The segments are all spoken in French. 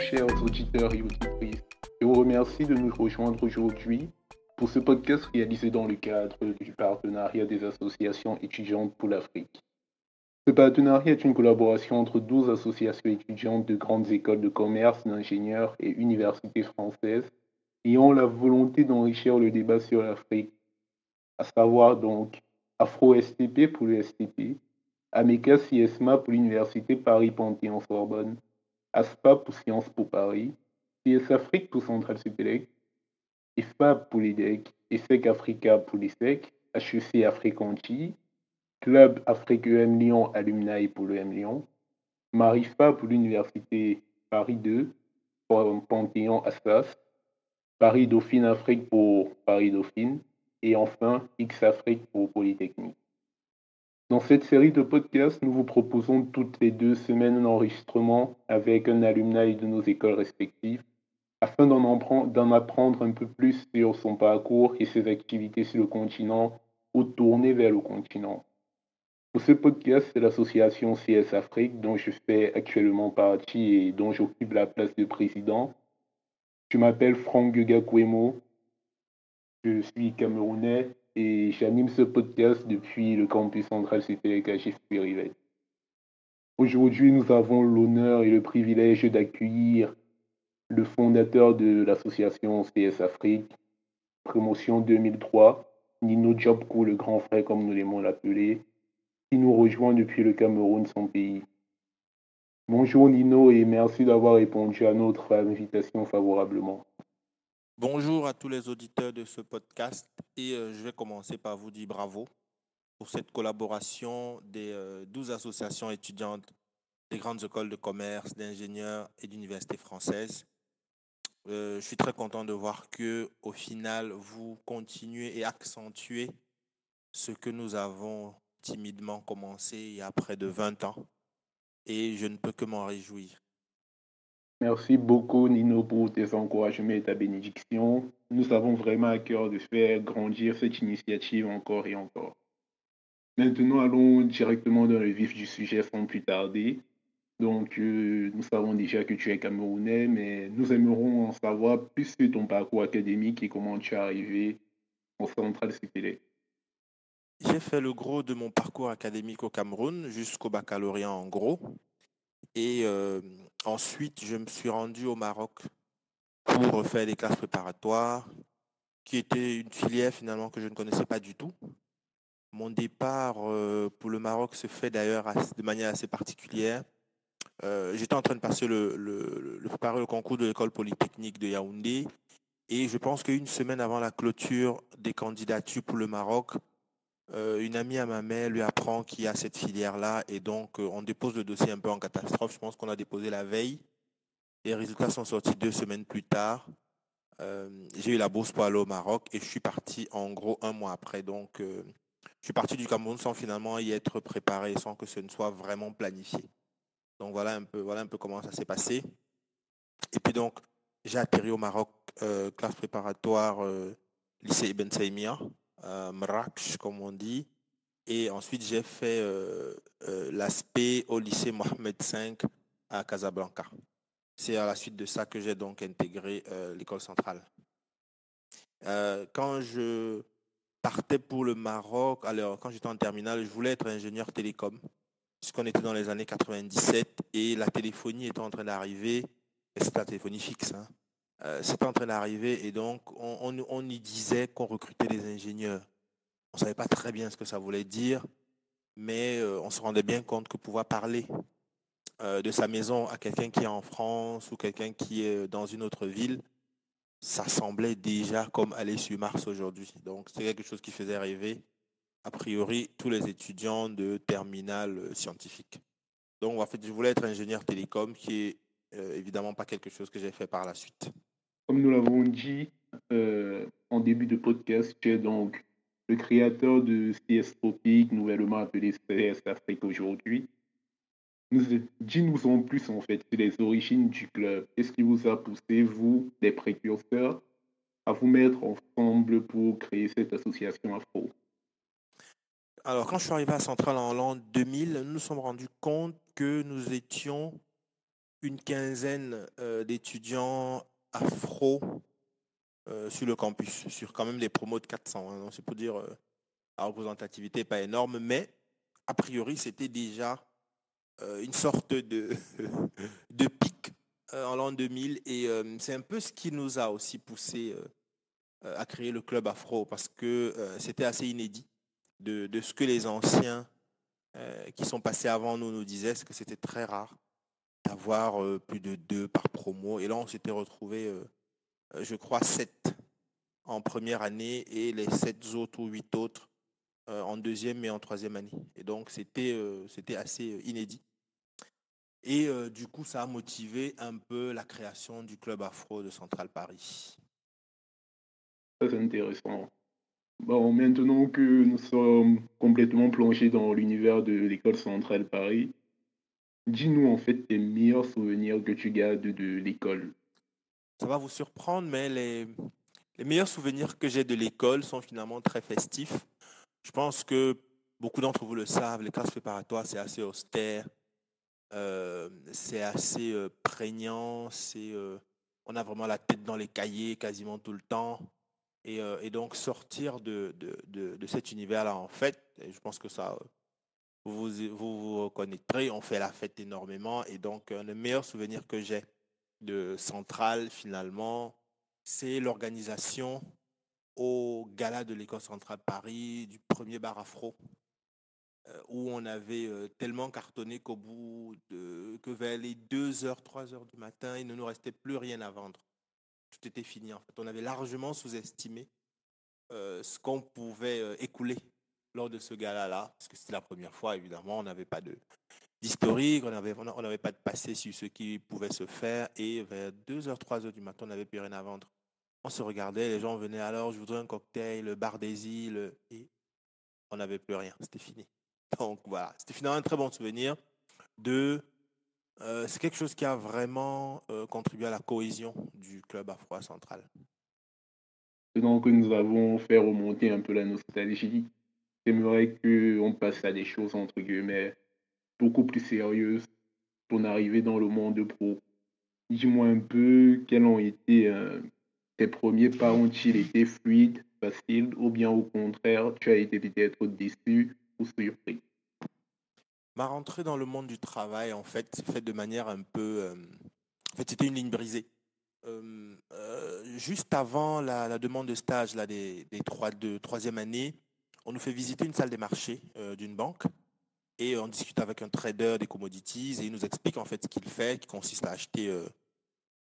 Chers auditeurs et auditrices. Je vous remercie de nous rejoindre aujourd'hui pour ce podcast réalisé dans le cadre du partenariat des associations étudiantes pour l'Afrique. Ce partenariat est une collaboration entre 12 associations étudiantes de grandes écoles de commerce, d'ingénieurs et universités françaises ayant la volonté d'enrichir le débat sur l'Afrique, à savoir donc Afro-STP pour le STP, Ameka CIESMA pour l'Université Paris-Panthéon-Sorbonne, ASPA pour Sciences pour Paris, CS Afrique pour Centrale Supélec, IFAB pour l'IDEC, ESSEC Africa pour l'ISEC, HEC Afrique Antilles, Club Afrique EM Lyon Alumni pour l'EM Lyon, Marifa pour l'Université Paris 2, Panthéon Assas, Paris Dauphine Afrique pour Paris Dauphine, et enfin X pour Polytechnique. Dans cette série de podcasts, nous vous proposons toutes les deux semaines un enregistrement avec un alumni de nos écoles respectives afin d'en apprendre un peu plus sur son parcours et ses activités sur le continent ou tourner vers le continent. Pour ce podcast, c'est l'association CS Afrique dont je fais actuellement partie et dont j'occupe la place de président. Je m'appelle Franck Gakwemo. Je suis camerounais et j'anime ce podcast depuis le campus central CPLK Rivet. Aujourd'hui, nous avons l'honneur et le privilège d'accueillir le fondateur de l'association CS Afrique, promotion 2003, Nino Jobko, le grand frère comme nous l'aimons l'appeler, qui nous rejoint depuis le Cameroun, son pays. Bonjour Nino et merci d'avoir répondu à notre invitation favorablement. Bonjour à tous les auditeurs de ce podcast et euh, je vais commencer par vous dire bravo pour cette collaboration des 12 euh, associations étudiantes des grandes écoles de commerce, d'ingénieurs et d'universités françaises. Euh, je suis très content de voir que au final vous continuez et accentuez ce que nous avons timidement commencé il y a près de 20 ans et je ne peux que m'en réjouir. Merci beaucoup, Nino, pour tes encouragements et ta bénédiction. Nous avons vraiment à cœur de faire grandir cette initiative encore et encore. Maintenant, allons directement dans le vif du sujet sans plus tarder. Donc, euh, nous savons déjà que tu es camerounais, mais nous aimerons en savoir plus sur ton parcours académique et comment tu es arrivé en centrale CPL. J'ai fait le gros de mon parcours académique au Cameroun jusqu'au baccalauréat en gros. Et ensuite, je me suis rendu au Maroc pour faire des classes préparatoires, qui était une filière finalement que je ne connaissais pas du tout. Mon départ pour le Maroc se fait d'ailleurs de manière assez particulière. J'étais en train de passer le, préparer le concours de l'école polytechnique de Yaoundé et je pense qu'une semaine avant la clôture des candidatures pour le Maroc, euh, une amie à ma mère lui apprend qu'il y a cette filière-là et donc euh, on dépose le dossier un peu en catastrophe. Je pense qu'on a déposé la veille. Les résultats sont sortis deux semaines plus tard. Euh, j'ai eu la bourse pour aller au Maroc et je suis parti en gros un mois après. Donc je suis parti du Cameroun sans finalement y être préparé, sans que ce ne soit vraiment planifié. Donc voilà un peu, voilà un peu comment ça s'est passé. Et puis donc j'ai atterri au Maroc, classe préparatoire lycée Ibn Saïmia euh, Mraksh, comme on dit. Et ensuite, j'ai fait euh, euh, l'aspect au lycée Mohamed V à Casablanca. C'est à la suite de ça que j'ai donc intégré l'école centrale. quand je partais pour le Maroc, alors quand j'étais en terminale, je voulais être ingénieur télécom, puisqu'on était dans les années 97 et la téléphonie était en train d'arriver. C'était la téléphonie fixe. Hein. Euh, c'est en train d'arriver et donc on, y disait qu'on recrutait des ingénieurs. On ne savait pas très bien ce que ça voulait dire, mais euh, on se rendait bien compte que pouvoir parler euh, de sa maison à quelqu'un qui est en France ou quelqu'un qui est dans une autre ville, ça semblait déjà comme aller sur Mars aujourd'hui. Donc c'est quelque chose qui faisait rêver, a priori, tous les étudiants de terminale scientifique. Donc en fait, je voulais être ingénieur télécom, qui est évidemment pas quelque chose que j'ai fait par la suite. Comme nous l'avons dit euh, en début de podcast, tu es donc le créateur de CS Tropic, nouvellement appelé CS Afrique aujourd'hui. Dis-nous en plus en fait sur les origines du club. Qu'est-ce qui vous a poussé, vous, les précurseurs, à vous mettre ensemble pour créer cette association afro? Alors, quand je suis arrivé à Centrale en l'an 2000, nous nous sommes rendus compte que nous étions une quinzaine d'étudiants afro sur le campus, sur quand même des promos de 400. Hein. C'est pour dire la représentativité n'est pas énorme, mais a priori, c'était déjà une sorte de, de pic en l'an 2000 et c'est un peu ce qui nous a aussi poussé à créer le club afro parce que c'était assez inédit de, de, ce que les anciens qui sont passés avant nous nous disaient, c'est que c'était très rare d'avoir plus de deux par promo. Et là, on s'était retrouvé, je crois, sept en première année et les sept autres ou huit autres en deuxième et en troisième année. Et donc, c'était assez inédit. Et du coup, ça a motivé un peu la création du club afro de Central Paris. C'est intéressant. Bon, maintenant que nous sommes complètement plongés dans l'univers de l'école centrale Paris, dis-nous en fait tes meilleurs souvenirs que tu gardes de l'école. Ça va vous surprendre, mais les, les meilleurs souvenirs que j'ai de l'école sont finalement très festifs. Je pense que beaucoup d'entre vous le savent, les classes préparatoires, c'est assez austère, euh, c'est assez euh, prégnant, c'est, euh, on a vraiment la tête dans les cahiers quasiment tout le temps. Et, et donc sortir de, de, de, de cet univers-là, en fait, je pense que ça, vous, vous vous on fait la fête énormément. Et donc, le meilleur souvenir que j'ai de Centrale, finalement, c'est l'organisation au gala de l'école centrale Paris du premier bar afro, euh, où on avait euh, tellement cartonné qu'au bout de, que vers les 2h, 3h du matin, il ne nous restait plus rien à vendre. Tout était fini en fait. On avait largement sous-estimé euh, ce qu'on pouvait écouler lors de ce gala-là, parce que c'était la première fois, évidemment, on n'avait pas d'historique, on n'avait pas de passé sur ce qui pouvait se faire, et vers 2h, 3h du matin, on n'avait plus rien à vendre on se regardait, les gens venaient alors, je voudrais un cocktail, le bar des îles, et on n'avait plus rien, c'était fini. Donc voilà, c'était finalement un très bon souvenir de... Euh, c'est quelque chose qui a vraiment euh, contribué à la cohésion du club afro central. Donc nous avons fait remonter un peu la nostalgie. J'aimerais qu'on passe à des choses entre guillemets beaucoup plus sérieuses pour arriver dans le monde pro. Dis-moi un peu quels ont été euh, tes premiers pas? Ont-ils été fluides, faciles, ou bien au contraire, tu as été peut-être déçu ou surpris? Ma rentrée dans le monde du travail, en fait, s'est faite de manière un peu... Euh, en fait, c'était une ligne brisée. Euh, juste avant la, demande de stage là, des, des de troisième année, on nous fait visiter une salle des marchés d'une banque et on discute avec un trader des commodities et il nous explique en fait ce qu'il fait, qui consiste à acheter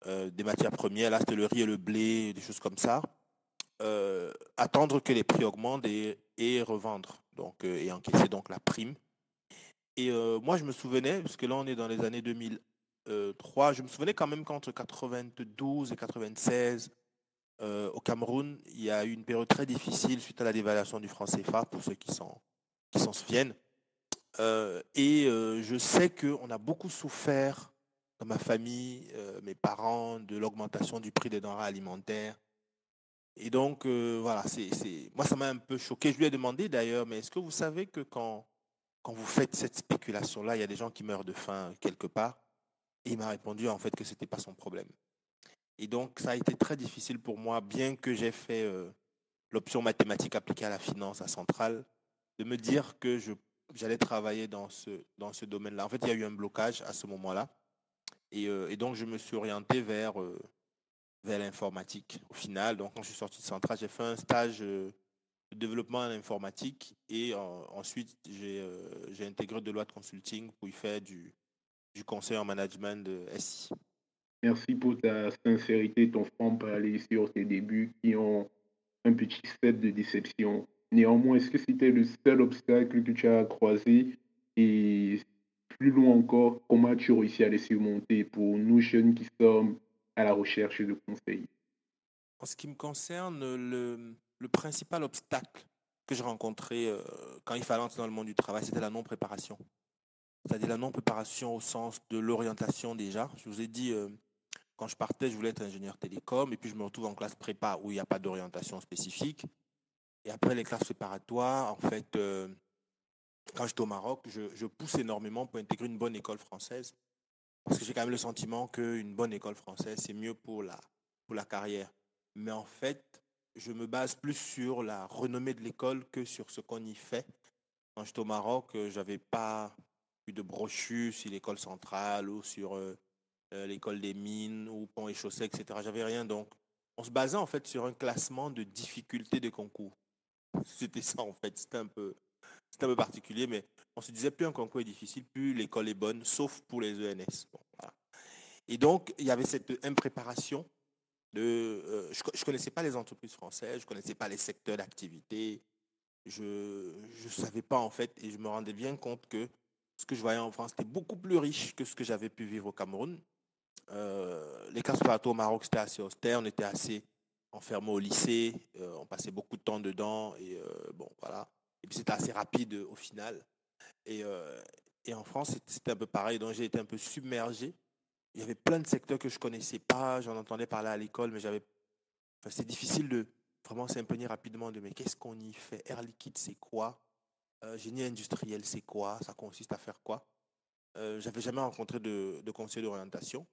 euh, des matières premières, là c'était le et le blé, des choses comme ça, euh, attendre que les prix augmentent et, et revendre, donc, euh, et encaisser donc la prime. Et moi je me souvenais, parce que là on est dans les années 2003, je me souvenais quand même qu'entre 92 et 96, au Cameroun, il y a eu une période très difficile suite à la dévaluation du franc CFA, pour ceux qui s'en souviennent. et je sais qu'on a beaucoup souffert dans ma famille, euh, mes parents, de l'augmentation du prix des denrées alimentaires. Et donc, euh, voilà, moi, ça m'a un peu choqué. Je lui ai demandé d'ailleurs, mais est-ce que vous savez que quand, quand vous faites cette spéculation-là, il y a des gens qui meurent de faim quelque part? Et il m'a répondu en fait que ce n'était pas son problème. Et donc, ça a été très difficile pour moi, bien que j'ai fait euh, l'option mathématique appliquée à la finance à Centrale, de me dire que je, j'allais travailler dans ce, dans ce domaine-là. En fait, il y a eu un blocage à ce moment-là. Euh, et, donc, je me suis orienté vers, euh, vers l'informatique au final. Donc, quand je suis sorti de Centrale, j'ai fait un stage de développement en informatique et ensuite, j'ai intégré de loi de consulting pour y faire du, du conseil en management de SI. Merci pour ta sincérité, ton franc-parler sur tes débuts qui ont un petit set de déception. Néanmoins, est-ce que c'était le seul obstacle que tu as croisé? Et plus loin encore, comment tu réussis à les surmonter pour nous jeunes qui sommes à la recherche de conseils? En ce qui me concerne, le, le principal obstacle que j'ai rencontré euh, quand il fallait entrer dans le monde du travail, c'était la non-préparation. C'est-à-dire la non-préparation au sens de l'orientation déjà. Je vous ai dit, euh, quand je partais, je voulais être ingénieur télécom, et puis je me retrouve en classe prépa où il n'y a pas d'orientation spécifique. Et après les classes préparatoires, en fait, euh, quand j'étais au Maroc, je, pousse énormément pour intégrer une bonne école française parce que j'ai quand même le sentiment qu'une bonne école française, c'est mieux pour la, pour la carrière. Mais en fait, je me base plus sur la renommée de l'école que sur ce qu'on y fait. Quand j'étais au Maroc, je n'avais pas eu de brochure sur l'école centrale ou sur l'école des mines ou pont et chaussées, etc. J'avais rien. Donc, on se basait en fait sur un classement de difficulté de concours. C'était ça en fait. C'était un peu, un peu particulier, mais on se disait plus un concours est difficile, plus l'école est bonne, sauf pour les ENS. Et donc, il y avait cette impréparation. De, euh, je ne connaissais pas les entreprises françaises, je ne connaissais pas les secteurs d'activité. Je ne savais pas en fait, et je me rendais bien compte que ce que je voyais en France était beaucoup plus riche que ce que j'avais pu vivre au Cameroun. Euh, les classes préparatoires au Maroc, c'était assez austère, on était assez enfermé au lycée, euh, on passait beaucoup de temps dedans, et bon, voilà. Puis c'était assez rapide au final. Et, en France, c'était un peu pareil, donc j'ai été un peu submergé. Il y avait plein de secteurs que je connaissais pas, j'en entendais parler à l'école, mais j'avais. Enfin, c'est difficile de vraiment s'imprégner rapidement de mais qu'est-ce qu'on y fait? Air liquide, c'est quoi? Génie industriel, c'est quoi? Ça consiste à faire quoi? Euh, J'avais jamais rencontré de, de conseiller d'orientation.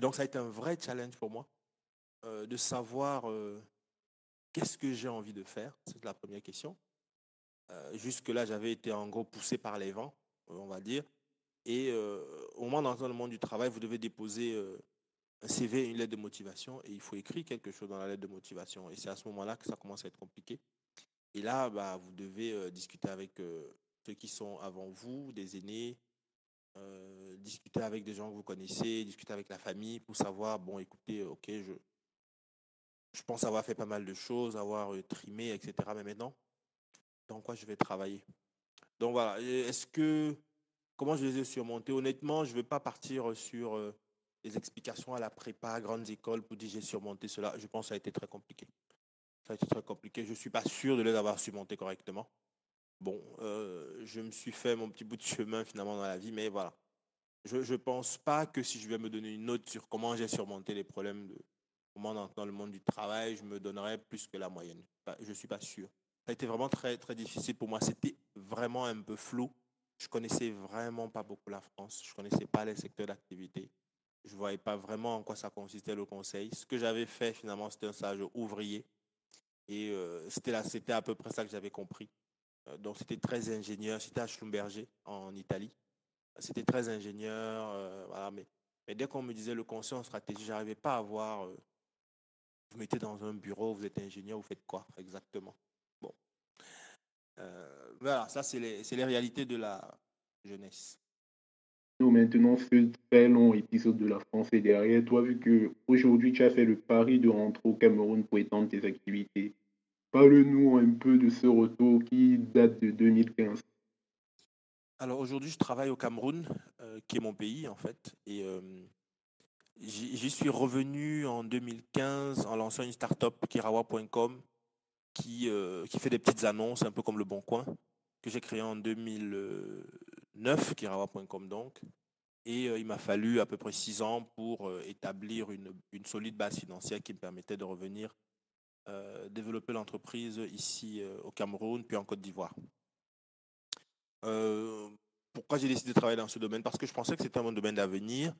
Donc, ça a été un vrai challenge pour moi de savoir qu'est-ce que j'ai envie de faire? C'est la première question. Jusque-là, j'avais été en gros poussé par les vents, on va dire. Et au moment d'entrer dans le monde du travail, vous devez déposer un CV, une lettre de motivation, et il faut écrire quelque chose dans la lettre de motivation. Et c'est à ce moment-là que ça commence à être compliqué. Et là, bah, vous devez discuter avec ceux qui sont avant vous, des aînés, discuter avec des gens que vous connaissez, discuter avec la famille pour savoir, bon, écoutez, ok, je, pense avoir fait pas mal de choses, avoir trimé, etc. Mais maintenant, dans quoi je vais travailler? Donc voilà, est-ce que, comment je les ai surmontés? Honnêtement, je ne vais pas partir sur euh, les explications à la prépa, grandes écoles, pour dire j'ai surmonté cela. Je pense que ça a été très compliqué. Ça a été très compliqué. Je ne suis pas sûr de les avoir surmontés correctement. Bon, euh, je me suis fait mon petit bout de chemin finalement dans la vie, mais voilà. Je ne pense pas que si je vais me donner une note sur comment j'ai surmonté les problèmes de comment dans le monde du travail, je me donnerais plus que la moyenne. Je ne suis pas sûr. Ça a été vraiment très, très difficile pour moi. C'était vraiment un peu flou. Je connaissais vraiment pas beaucoup la France. Je connaissais pas les secteurs d'activité. Je voyais pas vraiment en quoi ça consistait le conseil. Ce que j'avais fait finalement, c'était un stage ouvrier. Et euh, c'était à peu près ça que j'avais compris. Euh, donc c'était très ingénieur. C'était à Schlumberger en Italie. C'était très ingénieur. Euh, voilà, mais, dès qu'on me disait le conseil en stratégie, j'arrivais pas à voir. vous mettez dans un bureau, vous êtes ingénieur, vous faites quoi exactement? Euh, voilà, ça, c'est les, les, réalités de la jeunesse. Maintenant, ce très long épisode de la France est derrière toi, vu que aujourd'hui tu as fait le pari de rentrer au Cameroun pour étendre tes activités. Parle-nous un peu de ce retour qui date de 2015. Alors aujourd'hui, je travaille au Cameroun, euh, qui est mon pays en fait, et euh, j'y suis revenu en 2015 en lançant une start-up kirawa.com qui, euh, qui fait des petites annonces, un peu comme Le Bon Coin, que j'ai créé en 2009, kirawa.com donc. Et il m'a fallu à peu près six ans pour établir une, une, solide base financière qui me permettait de revenir développer l'entreprise ici au Cameroun, puis en Côte d'Ivoire. pourquoi j'ai décidé de travailler dans ce domaine? Parce que je pensais que c'était un bon domaine d'avenir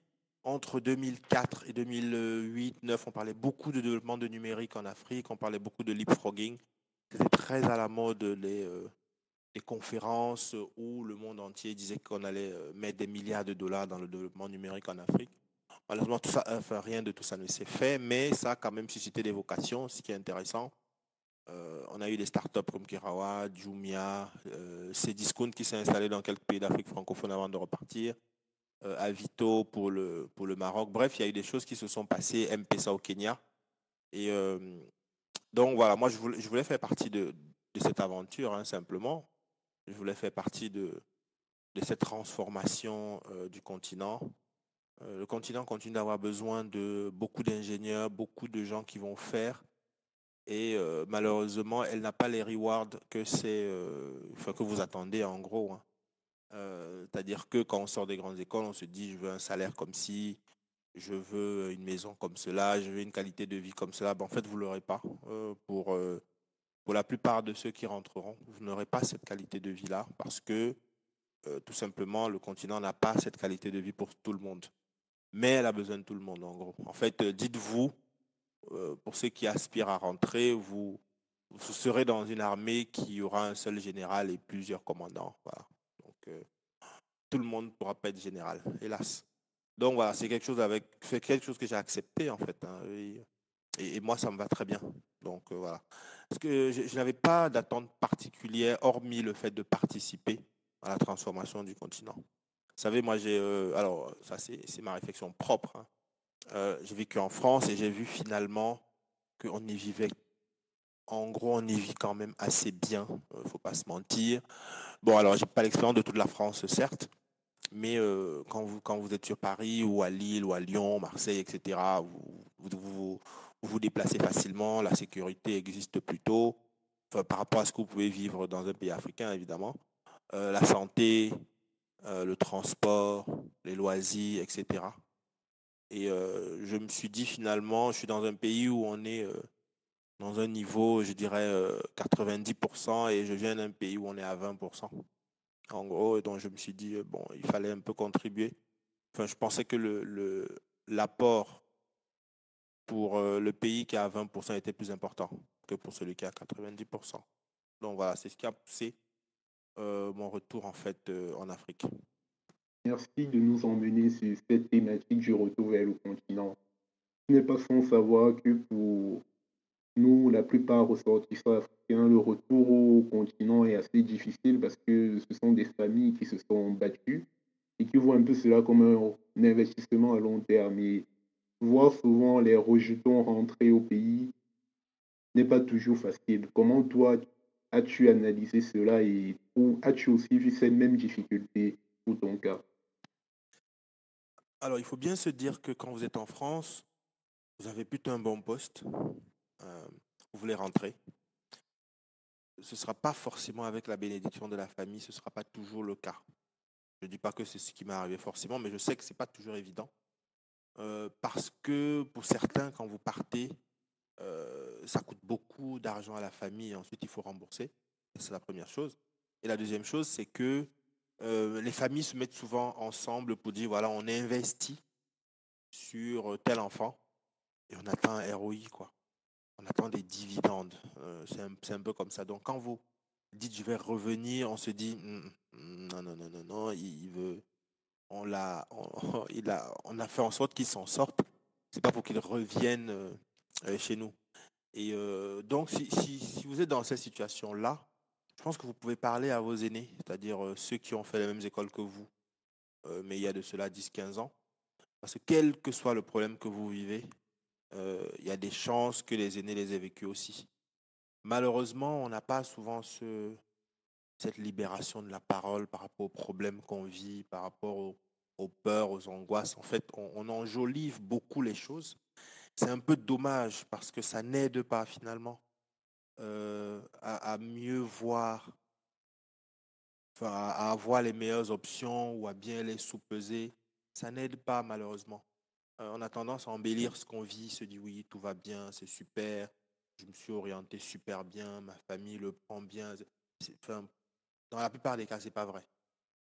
entre 2004 et 2008-2009, on parlait beaucoup de développement de numérique en Afrique, on parlait beaucoup de leapfrogging. C'était très à la mode les, euh, conférences où le monde entier disait qu'on allait euh, mettre des milliards de dollars dans le développement numérique en Afrique. Malheureusement, tout ça, enfin, rien de tout ça ne s'est fait, mais ça a quand même suscité des vocations, ce qui est intéressant. Euh, on a eu des startups comme Kirawa, Jumia, euh, Cdiscount qui s'est installé dans quelques pays d'Afrique francophone avant de repartir. Euh, Avito pour le, pour le Maroc. Bref, il y a eu des choses qui se sont passées, M-Pesa au Kenya. Et euh, donc voilà, moi je voulais, faire partie de, de cette aventure, hein, simplement. Je voulais faire partie de, de cette transformation du continent. Le continent continue d'avoir besoin de beaucoup d'ingénieurs, beaucoup de gens qui vont faire. Et malheureusement, elle n'a pas les rewards que, c'est, que vous attendez en gros. Hein. Euh, c'est-à-dire que quand on sort des grandes écoles, on se dit je veux un salaire comme ci, je veux une maison comme cela, je veux une qualité de vie comme cela. Ben, en fait, vous ne l'aurez pas. Euh, pour, euh, pour la plupart de ceux qui rentreront, vous n'aurez pas cette qualité de vie-là parce que tout simplement, le continent n'a pas cette qualité de vie pour tout le monde. Mais elle a besoin de tout le monde, en gros. En fait, dites-vous, pour ceux qui aspirent à rentrer, vous, vous serez dans une armée qui aura un seul général et plusieurs commandants. Voilà. Donc, tout le monde ne pourra pas être général, hélas. Donc voilà, c'est quelque chose avec, c'est quelque chose que j'ai accepté en fait. Hein, et, moi, ça me va très bien. Donc voilà. Parce que je, n'avais pas d'attente particulière, hormis le fait de participer à la transformation du continent. Vous savez, moi, j'ai, alors ça c'est ma réflexion propre. Hein. j'ai vécu en France et j'ai vu finalement qu'on y vivait en gros, on y vit quand même assez bien, il ne faut pas se mentir. Bon, alors, j'ai pas l'expérience de toute la France, certes, mais euh, quand, vous, quand vous êtes sur Paris ou à Lille ou à Lyon, Marseille, etc., vous vous, vous, déplacez facilement, la sécurité existe plutôt, par rapport à ce que vous pouvez vivre dans un pays africain, évidemment. Euh, la santé, euh, le transport, les loisirs, etc. Et je me suis dit finalement, je suis dans un pays où on est dans un niveau, je dirais, 90% et je viens d'un pays où on est à 20%. En gros, donc je me suis dit, bon, il fallait un peu contribuer. Enfin, je pensais que le, l'apport pour le pays qui est à 20% était plus important que pour celui qui est à 90%. Donc voilà, c'est ce qui a poussé mon retour en fait en Afrique. Merci de nous emmener sur cette thématique du retour vers le continent. Ce n'est pas sans savoir que pour nous, la plupart ressortissants africains, le retour au continent est assez difficile parce que ce sont des familles qui se sont battues et qui voient un peu cela comme un, investissement à long terme. Et voir souvent les rejetons rentrer au pays n'est pas toujours facile. Comment toi as-tu analysé cela et as-tu aussi vu cette même difficulté pour ton cas? Alors, il faut bien se dire que quand vous êtes en France, vous avez plutôt un bon poste. Euh, vous voulez rentrer, ce ne sera pas forcément avec la bénédiction de la famille, ce ne sera pas toujours le cas. Je ne dis pas que c'est ce qui m'est arrivé forcément, mais je sais que ce n'est pas toujours évident. Euh, parce que pour certains, quand vous partez, euh, ça coûte beaucoup d'argent à la famille et ensuite il faut rembourser. C'est la première chose. Et la deuxième chose, c'est que les familles se mettent souvent ensemble pour dire voilà, on investit sur tel enfant et on attend un ROI, quoi on attend des dividendes. Euh, c'est un, peu comme ça. Donc quand vous dites je vais revenir, on se dit non, non, non, non, non, il, veut. On il a, on a fait en sorte qu'il s'en sorte. C'est pas pour qu'il revienne euh, euh, chez nous. Et donc, si, si, vous êtes dans cette situation-là, je pense que vous pouvez parler à vos aînés, c'est-à-dire ceux qui ont fait les mêmes écoles que vous, mais il y a de cela 10-15 ans. Parce que quel que soit le problème que vous vivez, euh, il y a des chances que les aînés les aient vécues aussi. Malheureusement, on n'a pas souvent ce, cette libération de la parole par rapport aux problèmes qu'on vit, par rapport aux, peurs, aux angoisses. En fait, on, enjolive beaucoup les choses. C'est un peu dommage parce que ça n'aide pas finalement euh, à, mieux voir, à avoir les meilleures options ou à bien les sous-peser. Ça n'aide pas malheureusement. Euh, on a tendance à embellir ce qu'on vit, se dit oui, tout va bien, c'est super, je me suis orienté super bien, ma famille le prend bien. dans la plupart des cas, c'est pas vrai.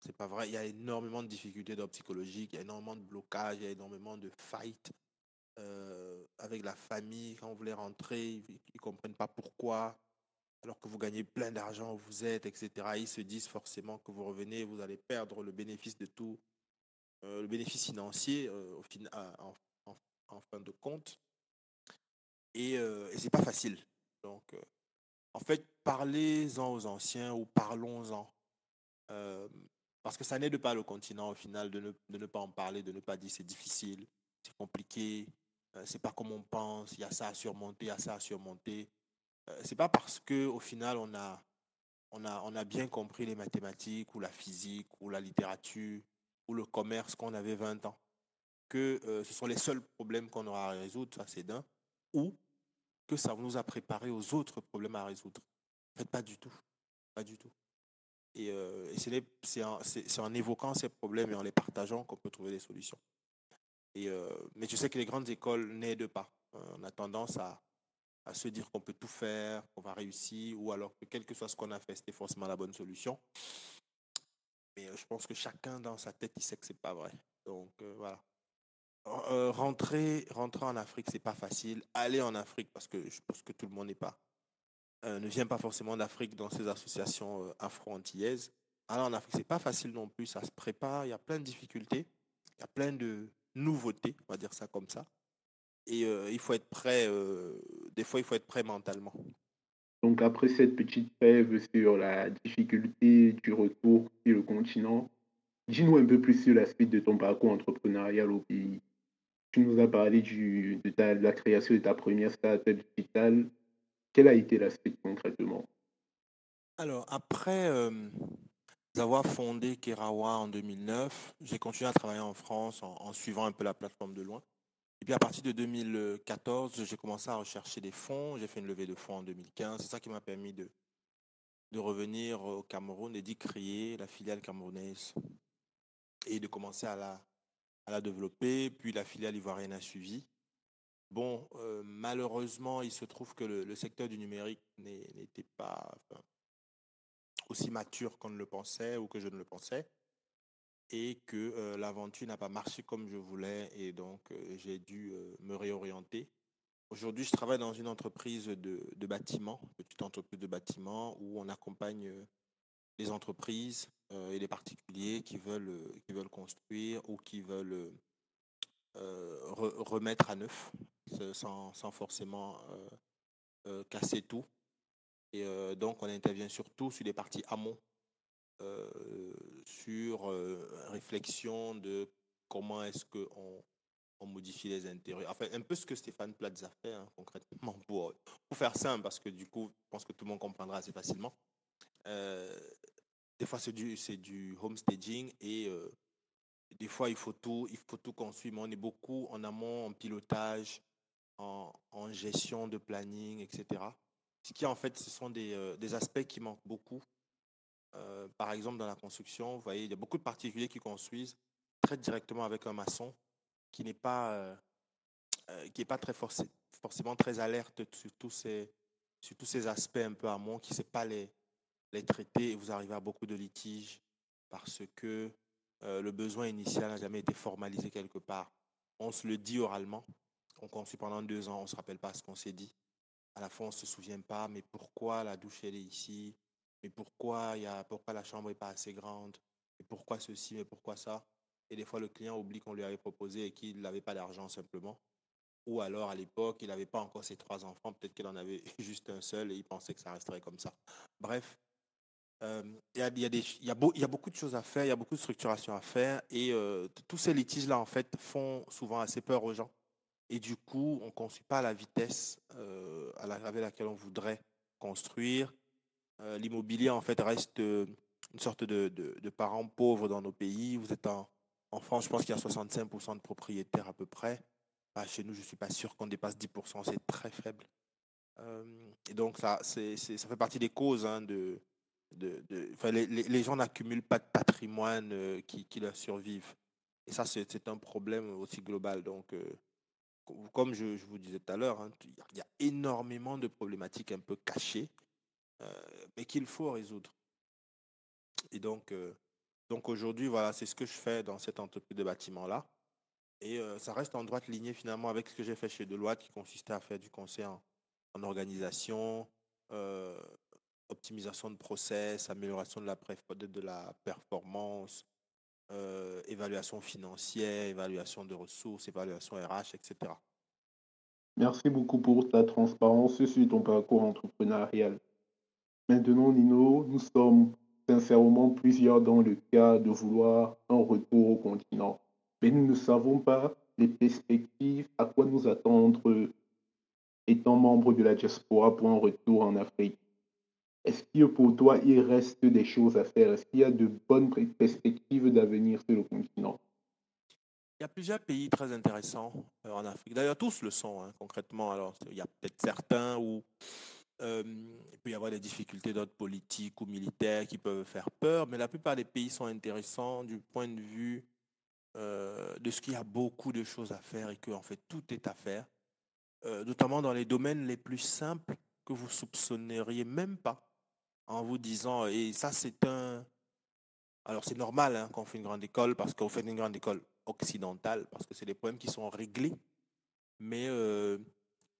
C'est pas vrai. Il y a énormément de difficultés d'ordre psychologique, il y a énormément de blocages, il y a énormément de fights euh, avec la famille. Quand vous voulez rentrer, ils ne comprennent pas pourquoi. Alors que vous gagnez plein d'argent, vous êtes, etc. Ils se disent forcément que vous revenez, vous allez perdre le bénéfice de tout euh, le bénéfice financier euh, au fin, en, fin de compte. Et, et c'est pas facile. Donc, en fait, parlez-en aux anciens ou parlons-en. parce que ça n'aide pas le continent au final de ne, de ne, pas en parler, de ne pas dire c'est difficile, c'est compliqué, c'est pas comme on pense, il y a ça à surmonter, il y a ça à surmonter. c'est pas parce que au final on a, on a, on a bien compris les mathématiques ou la physique ou la littérature le commerce qu'on avait 20 ans, que euh, ce sont les seuls problèmes qu'on aura à résoudre, ça c'est d'un, ou que ça nous a préparé aux autres problèmes à résoudre. En fait, pas du tout. Pas du tout. Et, euh, c'est en, évoquant ces problèmes et en les partageant qu'on peut trouver des solutions. Euh, mais je sais que les grandes écoles n'aident pas. On a tendance à, se dire qu'on peut tout faire, qu'on va réussir, ou alors que quel que soit ce qu'on a fait, c'était forcément la bonne solution. Mais je pense que chacun dans sa tête, il sait que c'est pas vrai. Donc voilà. rentrer, rentrer en Afrique, c'est pas facile. Aller en Afrique, parce que je pense que tout le monde n'est pas, ne vient pas forcément d'Afrique dans ces associations afro-antillaises. Alors en Afrique, c'est pas facile non plus. Ça se prépare. Il y a plein de difficultés. Il y a plein de nouveautés, on va dire ça comme ça. Et il faut être prêt. des fois, il faut être prêt mentalement. Donc après cette petite trêve sur la difficulté du retour sur le continent, dis-nous un peu plus sur la suite de ton parcours entrepreneurial au pays. Tu nous as parlé du, de, ta, la création de ta première startup digitale. Quelle a été la suite concrètement? Alors après avoir fondé Kerawa en 2009, j'ai continué à travailler en France en, suivant un peu la plateforme de loin. Et puis à partir de 2014, j'ai commencé à rechercher des fonds. J'ai fait une levée de fonds en 2015. C'est ça qui m'a permis de, de revenir au Cameroun et d'y créer la filiale camerounaise et de commencer à la, à la développer. Puis la filiale ivoirienne a suivi. Bon, euh, malheureusement, il se trouve que le, secteur du numérique n'était pas aussi mature qu'on ne le pensait ou que je ne le pensais et que l'aventure n'a pas marché comme je voulais et donc j'ai dû me réorienter. Aujourd'hui, je travaille dans une entreprise de, de bâtiment, petite entreprise de bâtiment où on accompagne les entreprises et les particuliers qui veulent, qui veulent construire ou qui veulent remettre à neuf sans, sans forcément casser tout. Et donc, on intervient surtout sur les parties amont sur réflexion de comment est-ce qu'on on modifie les intérieurs. Enfin, un peu ce que Stéphane Platz a fait hein, concrètement pour, pour faire simple, parce que du coup, je pense que tout le monde comprendra assez facilement. Des fois, c'est du, du homestaging et des fois, il faut tout, il faut tout construire. Mais on est beaucoup en amont, en pilotage, en gestion de planning, etc. Ce qui, en fait, ce sont des, des aspects qui manquent beaucoup euh, par exemple, dans la construction, vous voyez, il y a beaucoup de particuliers qui construisent très directement avec un maçon qui n'est pas, euh, euh, qui pas très forcément très alerte sur tous ces, sur tous ces aspects un peu amont, qui ne sait pas les, les traiter et vous arrivez à beaucoup de litiges parce que le besoin initial n'a jamais été formalisé quelque part. On se le dit oralement, on construit pendant deux ans, on ne se rappelle pas ce qu'on s'est dit. À la fin, on se souvient pas, mais pourquoi la douche, elle est ici? Mais pourquoi, y a, pourquoi la chambre n'est pas assez grande, et pourquoi ceci, mais pourquoi ça? Et des fois, le client oublie qu'on lui avait proposé et qu'il n'avait pas d'argent simplement. Ou alors, à l'époque, il n'avait pas encore ses trois enfants, peut-être qu'il en avait juste un seul et il pensait que ça resterait comme ça. Bref, il y, a, beaucoup de choses à faire, il y a beaucoup de structuration à faire et tous ces litiges-là, en fait, font souvent assez peur aux gens. Et du coup, on ne construit pas à la vitesse à la, avec laquelle on voudrait construire. Euh, l'immobilier, en fait, reste euh, une sorte de, de, parent pauvre dans nos pays. Vous êtes en, en France, je pense qu'il y a 65% de propriétaires à peu près. Bah, chez nous, je ne suis pas sûr qu'on dépasse 10%, c'est très faible. Euh, et donc, ça, c'est, ça fait partie des causes hein, de, de, les, les, gens n'accumulent pas de patrimoine qui, qui, leur survive. Et ça, c'est, un problème aussi global. Donc, comme je, vous disais tout à l'heure, hein, il y a énormément de problématiques un peu cachées euh, mais qu'il faut résoudre. Et donc, euh, donc aujourd'hui, voilà, c'est ce que je fais dans cette entreprise de bâtiment-là. Et euh, ça reste en droite lignée finalement avec ce que j'ai fait chez Deloitte, qui consistait à faire du conseil en, organisation, optimisation de process, amélioration de la, de la performance, évaluation financière, évaluation de ressources, évaluation RH, etc. Merci beaucoup pour ta transparence sur ton parcours entrepreneurial. Maintenant, Nino, nous sommes sincèrement plusieurs dans le cas de vouloir un retour au continent. Mais nous ne savons pas les perspectives, à quoi nous attendre étant membre de la diaspora pour un retour en Afrique. Est-ce que pour toi, il reste des choses à faire? Est-ce qu'il y a de bonnes perspectives d'avenir sur le continent? Il y a plusieurs pays très intéressants euh, en Afrique. D'ailleurs, tous le sont, hein, concrètement. Alors, il y a peut-être certains où il peut y avoir des difficultés d'ordre politique ou militaire qui peuvent faire peur, mais la plupart des pays sont intéressants du point de vue de ce qu'il y a beaucoup de choses à faire et que en fait tout est à faire, notamment dans les domaines les plus simples que vous soupçonneriez même pas en vous disant et ça c'est un Alors c'est normal hein, qu'on fait une grande école parce qu'on fait une grande école occidentale parce que c'est des problèmes qui sont réglés. Mais euh,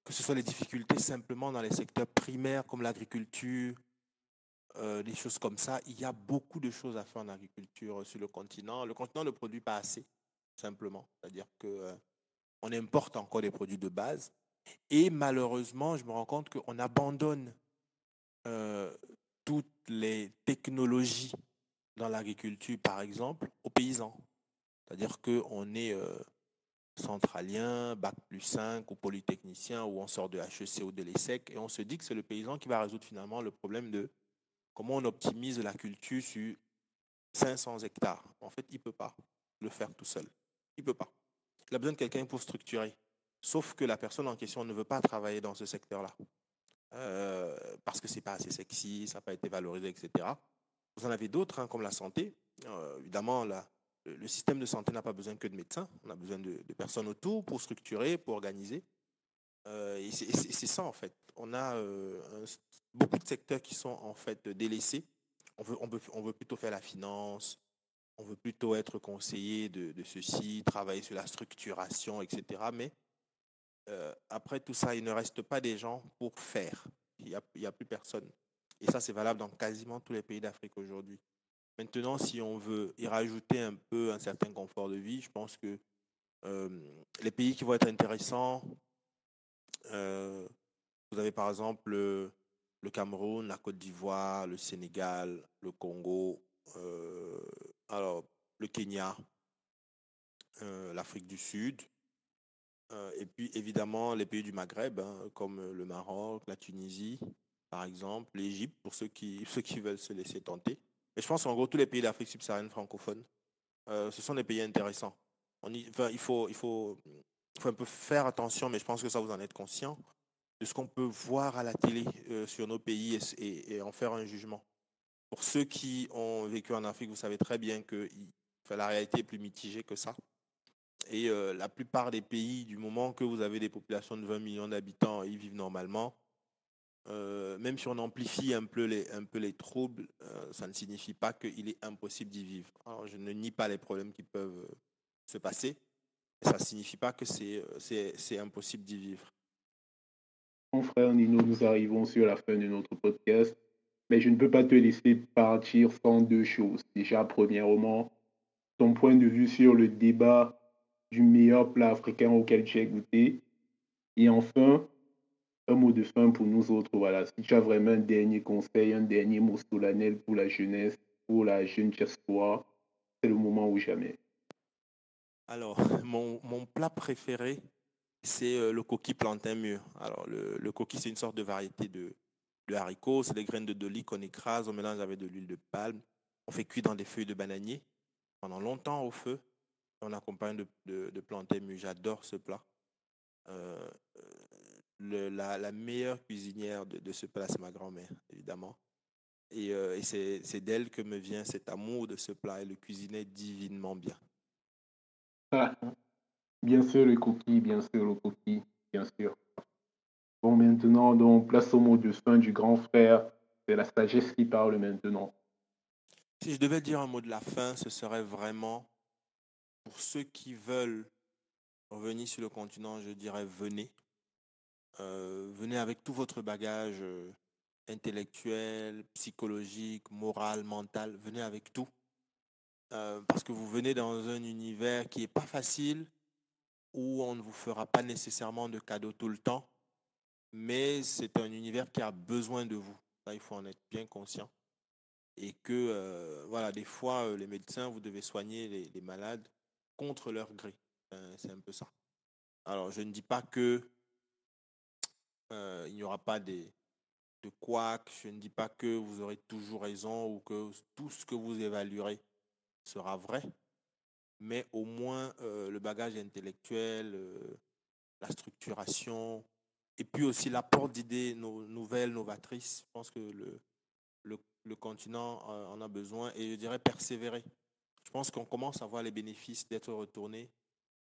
que ce soit les difficultés simplement dans les secteurs primaires comme l'agriculture, euh, des choses comme ça, il y a beaucoup de choses à faire en agriculture sur le continent. Le continent ne produit pas assez, simplement. C'est-à-dire que euh, on importe encore des produits de base. Et malheureusement, je me rends compte qu'on abandonne toutes les technologies dans l'agriculture, par exemple, aux paysans. C'est-à-dire qu'on est euh, centralien, bac plus 5 ou polytechnicien, ou on sort de HEC ou de l'ESSEC, et on se dit que c'est le paysan qui va résoudre finalement le problème de comment on optimise la culture sur 500 hectares. En fait, il ne peut pas le faire tout seul. Il ne peut pas. Il a besoin de quelqu'un pour structurer. Sauf que la personne en question ne veut pas travailler dans ce secteur-là. Euh, parce que c'est pas assez sexy, ça n'a pas été valorisé, etc. Vous en avez d'autres, hein, comme la santé. Euh, évidemment, le système de santé n'a pas besoin que de médecins, on a besoin de, personnes autour pour structurer, pour organiser. Euh, et c'est ça, en fait. On a beaucoup de secteurs qui sont en fait délaissés. On veut plutôt faire la finance, on veut plutôt être conseiller de, de ceci, travailler sur la structuration, etc. Mais euh, après tout ça, il ne reste pas des gens pour faire. Il n'y a, a plus personne. Et ça, c'est valable dans quasiment tous les pays d'Afrique aujourd'hui. Maintenant, si on veut y rajouter un peu un certain confort de vie, je pense que euh, les pays qui vont être intéressants, euh, vous avez par exemple le, le, Cameroun, la Côte d'Ivoire, le Sénégal, le Congo, alors le Kenya, l'Afrique du Sud, euh, et puis évidemment les pays du Maghreb, hein, comme euh, le Maroc, la Tunisie, par exemple, l'Égypte, pour ceux qui, ceux qui veulent se laisser tenter. Mais je pense qu'en gros, tous les pays d'Afrique subsaharienne francophone, euh, ce sont des pays intéressants. On il, faut, il, faut, il faut un peu faire attention, mais je pense que ça vous en êtes conscient, de ce qu'on peut voir à la télé sur nos pays et, et, en faire un jugement. Pour ceux qui ont vécu en Afrique, vous savez très bien que la réalité est plus mitigée que ça. Et euh, la plupart des pays, du moment que vous avez des populations de 20 millions d'habitants, ils vivent normalement. Euh, même si on amplifie un peu les, troubles, euh, ça ne signifie pas qu'il est impossible d'y vivre. Je ne nie pas les problèmes qui peuvent se passer. Ça ne signifie pas que c'est impossible d'y vivre. Mon frère Nino, nous arrivons sur la fin de notre podcast. Mais je ne peux pas te laisser partir sans deux choses. Déjà, premièrement, ton point de vue sur le débat du meilleur plat africain auquel tu as goûté. Et enfin, un mot de fin pour nous autres. Voilà, si tu as vraiment un dernier conseil, un dernier mot solennel pour la jeunesse, pour la jeune diaspora, c'est le moment ou jamais. Alors, mon, plat préféré, c'est euh, le coquille plantain mûr. Alors, le, le coquille, c'est une sorte de variété de, de haricots. C'est des graines de doli qu'on écrase, on mélange avec de l'huile de palme. On fait cuire dans des feuilles de bananier pendant longtemps au feu on accompagne de, de, de plantain J'adore ce plat. Euh, le, la, la, meilleure cuisinière de, de ce plat, c'est ma grand-mère, évidemment. Et, euh, et c'est d'elle que me vient cet amour de ce plat. Elle le cuisinait divinement bien. Ah, bien sûr, le cookie, bien sûr, le cookie, bien sûr. Bon, maintenant, donc, place au mot de fin du grand frère. C'est la sagesse qui parle maintenant. Si je devais dire un mot de la fin, ce serait vraiment pour ceux qui veulent revenir sur le continent, je dirais venez. Euh, venez avec tout votre bagage euh, intellectuel, psychologique, moral, mental. Venez avec tout. Euh, parce que vous venez dans un univers qui n'est pas facile, où on ne vous fera pas nécessairement de cadeaux tout le temps, mais c'est un univers qui a besoin de vous. Il faut en être bien conscient. Et que, voilà, des fois, les médecins, vous devez soigner les malades contre leur gré. Euh, c'est un peu ça. Alors, je ne dis pas que euh, il n'y aura pas des, de couacs, je ne dis pas que vous aurez toujours raison ou que tout ce que vous évaluerez sera vrai, mais au moins euh, le bagage intellectuel, la structuration, et puis aussi l'apport d'idées nouvelles, novatrices. Je pense que le, le continent en a besoin et je dirais persévérer je pense qu'on commence à voir les bénéfices d'être retourné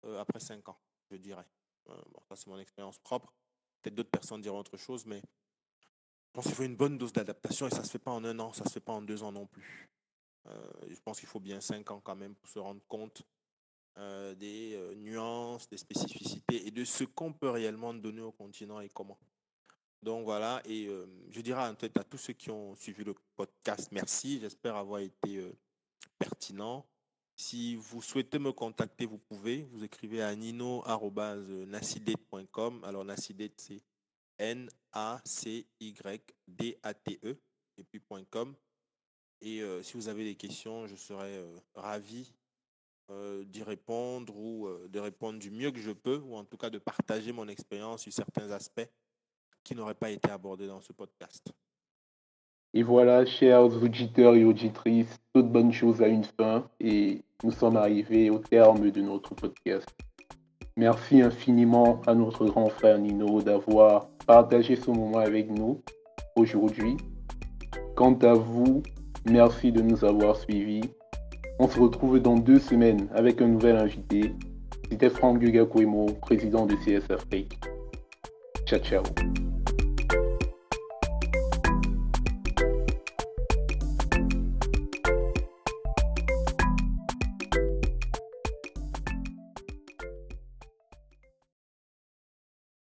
euh, après cinq ans, je dirais. Euh, ça, c'est mon expérience propre. Peut-être d'autres personnes diront autre chose, mais je pense qu'il faut une bonne dose d'adaptation et ça ne se fait pas en un an, ça ne se fait pas en deux ans non plus. je pense qu'il faut bien cinq ans quand même pour se rendre compte des nuances, des spécificités et de ce qu'on peut réellement donner au continent et comment. Donc voilà, et je dirais en tête à tous ceux qui ont suivi le podcast, merci. J'espère avoir été pertinent. Si vous souhaitez me contacter, vous pouvez. Vous écrivez à nino.nacidate.com. Alors, nacidate, c'est N-A-C-Y-D-A-T-E et puis .com. Et euh, si vous avez des questions, je serai euh, ravi euh, d'y répondre ou de répondre du mieux que je peux, ou en tout cas de partager mon expérience sur certains aspects qui n'auraient pas été abordés dans ce podcast. Et voilà, chers auditeurs et auditrices, toute bonne chose a une fin et nous sommes arrivés au terme de notre podcast. Merci infiniment à notre grand frère Nino d'avoir partagé ce moment avec nous aujourd'hui. Quant à vous, merci de nous avoir suivis. On se retrouve dans deux semaines avec un nouvel invité. C'était Franck Gugakwemo, président de CS Afrique. Ciao, ciao.